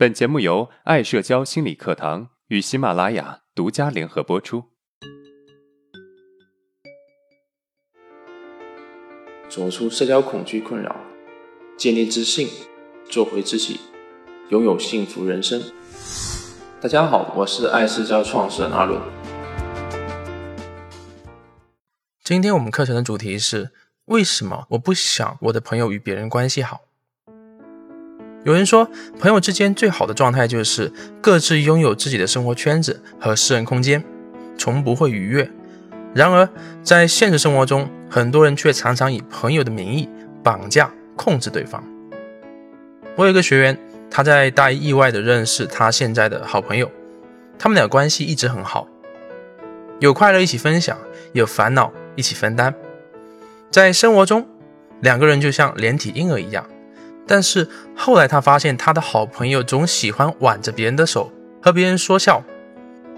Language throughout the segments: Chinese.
本节目由爱社交心理课堂与喜马拉雅独家联合播出。走出社交恐惧困扰，建立自信，做回自己，拥有幸福人生。大家好，我是爱社交创始人阿伦。今天我们课程的主题是：为什么我不想我的朋友与别人关系好？有人说，朋友之间最好的状态就是各自拥有自己的生活圈子和私人空间，从不会逾越。然而，在现实生活中，很多人却常常以朋友的名义绑架、控制对方。我有一个学员，他在大一意外的认识他现在的好朋友，他们俩关系一直很好，有快乐一起分享，有烦恼一起分担。在生活中，两个人就像连体婴儿一样。但是后来他发现，他的好朋友总喜欢挽着别人的手和别人说笑。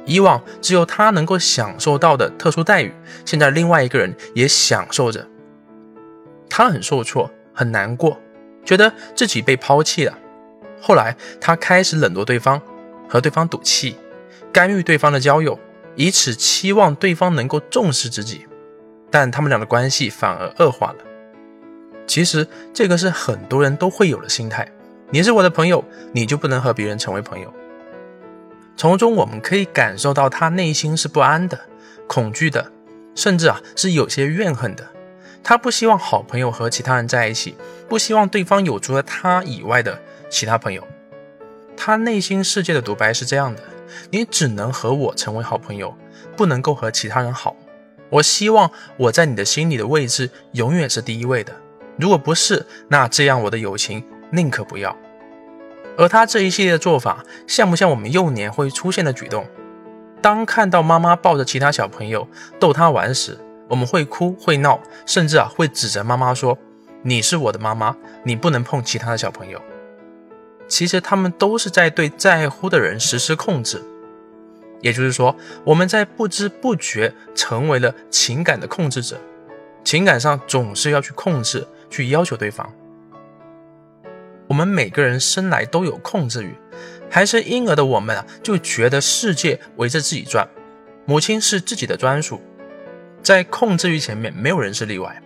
以往只有他能够享受到的特殊待遇，现在另外一个人也享受着。他很受挫，很难过，觉得自己被抛弃了。后来他开始冷落对方，和对方赌气，干预对方的交友，以此期望对方能够重视自己。但他们俩的关系反而恶化了。其实这个是很多人都会有的心态。你是我的朋友，你就不能和别人成为朋友。从中我们可以感受到他内心是不安的、恐惧的，甚至啊是有些怨恨的。他不希望好朋友和其他人在一起，不希望对方有除了他以外的其他朋友。他内心世界的独白是这样的：你只能和我成为好朋友，不能够和其他人好。我希望我在你的心里的位置永远是第一位的。如果不是，那这样我的友情宁可不要。而他这一系列的做法，像不像我们幼年会出现的举动？当看到妈妈抱着其他小朋友逗他玩时，我们会哭会闹，甚至啊会指责妈妈说：“你是我的妈妈，你不能碰其他的小朋友。”其实他们都是在对在乎的人实施控制。也就是说，我们在不知不觉成为了情感的控制者，情感上总是要去控制。去要求对方。我们每个人生来都有控制欲，还是婴儿的我们啊，就觉得世界围着自己转，母亲是自己的专属。在控制欲前面，没有人是例外。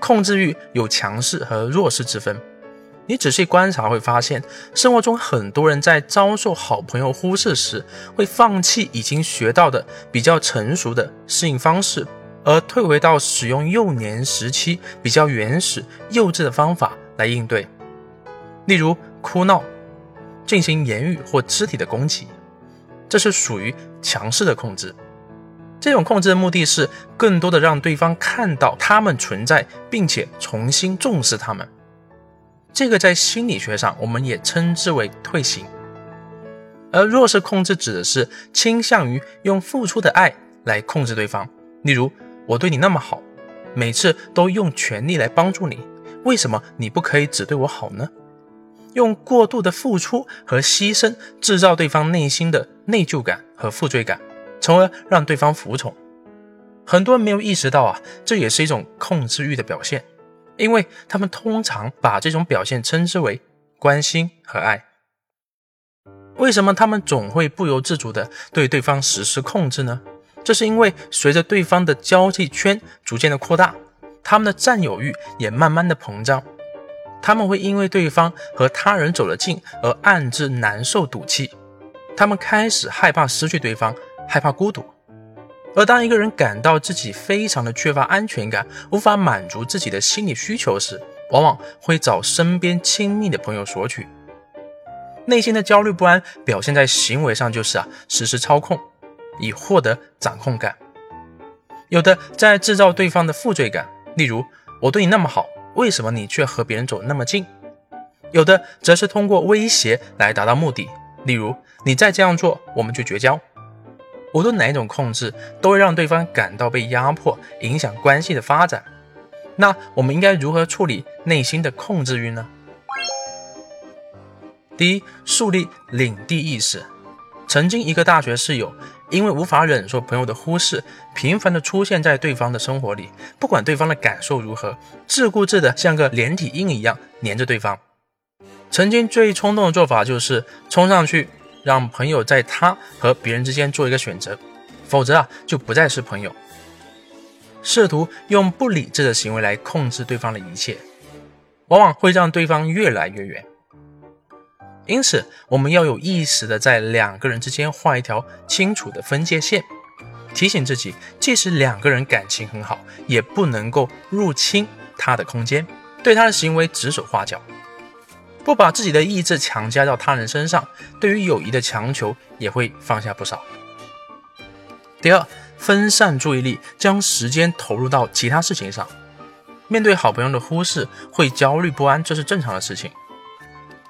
控制欲有强势和弱势之分。你仔细观察会发现，生活中很多人在遭受好朋友忽视时，会放弃已经学到的比较成熟的适应方式。而退回到使用幼年时期比较原始、幼稚的方法来应对，例如哭闹、进行言语或肢体的攻击，这是属于强势的控制。这种控制的目的是更多的让对方看到他们存在，并且重新重视他们。这个在心理学上我们也称之为退行。而弱势控制指的是倾向于用付出的爱来控制对方，例如。我对你那么好，每次都用全力来帮助你，为什么你不可以只对我好呢？用过度的付出和牺牲制造对方内心的内疚感和负罪感，从而让对方服从。很多人没有意识到啊，这也是一种控制欲的表现，因为他们通常把这种表现称之为关心和爱。为什么他们总会不由自主地对对方实施控制呢？这是因为随着对方的交际圈逐渐的扩大，他们的占有欲也慢慢的膨胀。他们会因为对方和他人走得近而暗自难受赌气，他们开始害怕失去对方，害怕孤独。而当一个人感到自己非常的缺乏安全感，无法满足自己的心理需求时，往往会找身边亲密的朋友索取。内心的焦虑不安表现在行为上，就是啊实时操控。以获得掌控感，有的在制造对方的负罪感，例如我对你那么好，为什么你却和别人走那么近？有的则是通过威胁来达到目的，例如你再这样做，我们就绝交。无论哪一种控制，都会让对方感到被压迫，影响关系的发展。那我们应该如何处理内心的控制欲呢？第一，树立领地意识。曾经一个大学室友。因为无法忍受朋友的忽视，频繁地出现在对方的生活里，不管对方的感受如何，自顾自地像个连体婴一样黏着对方。曾经最冲动的做法就是冲上去，让朋友在他和别人之间做一个选择，否则啊就不再是朋友。试图用不理智的行为来控制对方的一切，往往会让对方越来越远。因此，我们要有意识的在两个人之间画一条清楚的分界线，提醒自己，即使两个人感情很好，也不能够入侵他的空间，对他的行为指手画脚。不把自己的意志强加到他人身上，对于友谊的强求也会放下不少。第二，分散注意力，将时间投入到其他事情上。面对好朋友的忽视，会焦虑不安，这是正常的事情。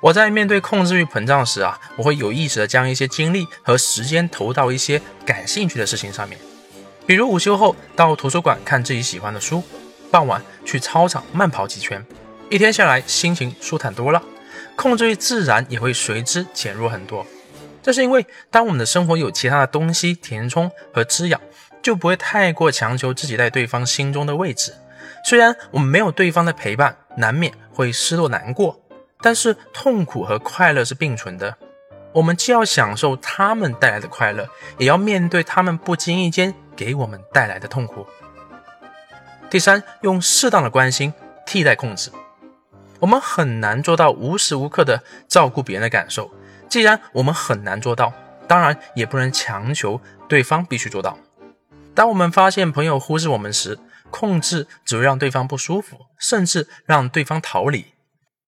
我在面对控制欲膨胀时啊，我会有意识的将一些精力和时间投到一些感兴趣的事情上面，比如午休后到图书馆看自己喜欢的书，傍晚去操场慢跑几圈，一天下来心情舒坦多了。控制欲自然也会随之减弱很多，这是因为当我们的生活有其他的东西填充和滋养，就不会太过强求自己在对方心中的位置。虽然我们没有对方的陪伴，难免会失落难过，但是痛苦和快乐是并存的。我们既要享受他们带来的快乐，也要面对他们不经意间给我们带来的痛苦。第三，用适当的关心替代控制。我们很难做到无时无刻的照顾别人的感受。既然我们很难做到，当然也不能强求对方必须做到。当我们发现朋友忽视我们时，控制只会让对方不舒服，甚至让对方逃离。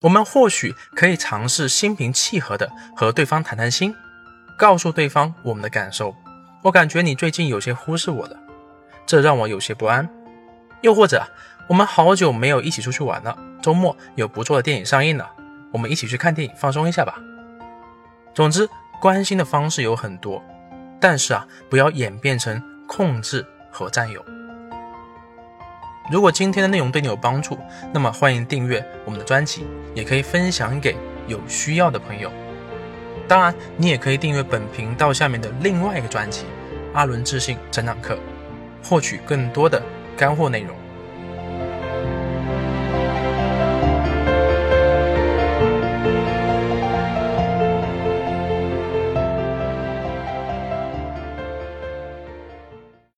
我们或许可以尝试心平气和的和对方谈谈心，告诉对方我们的感受。我感觉你最近有些忽视我了，这让我有些不安。又或者，我们好久没有一起出去玩了。周末有不错的电影上映了，我们一起去看电影放松一下吧。总之，关心的方式有很多，但是啊，不要演变成控制和占有。如果今天的内容对你有帮助，那么欢迎订阅我们的专辑，也可以分享给有需要的朋友。当然，你也可以订阅本频道下面的另外一个专辑《阿伦自信成长课》，获取更多的干货内容。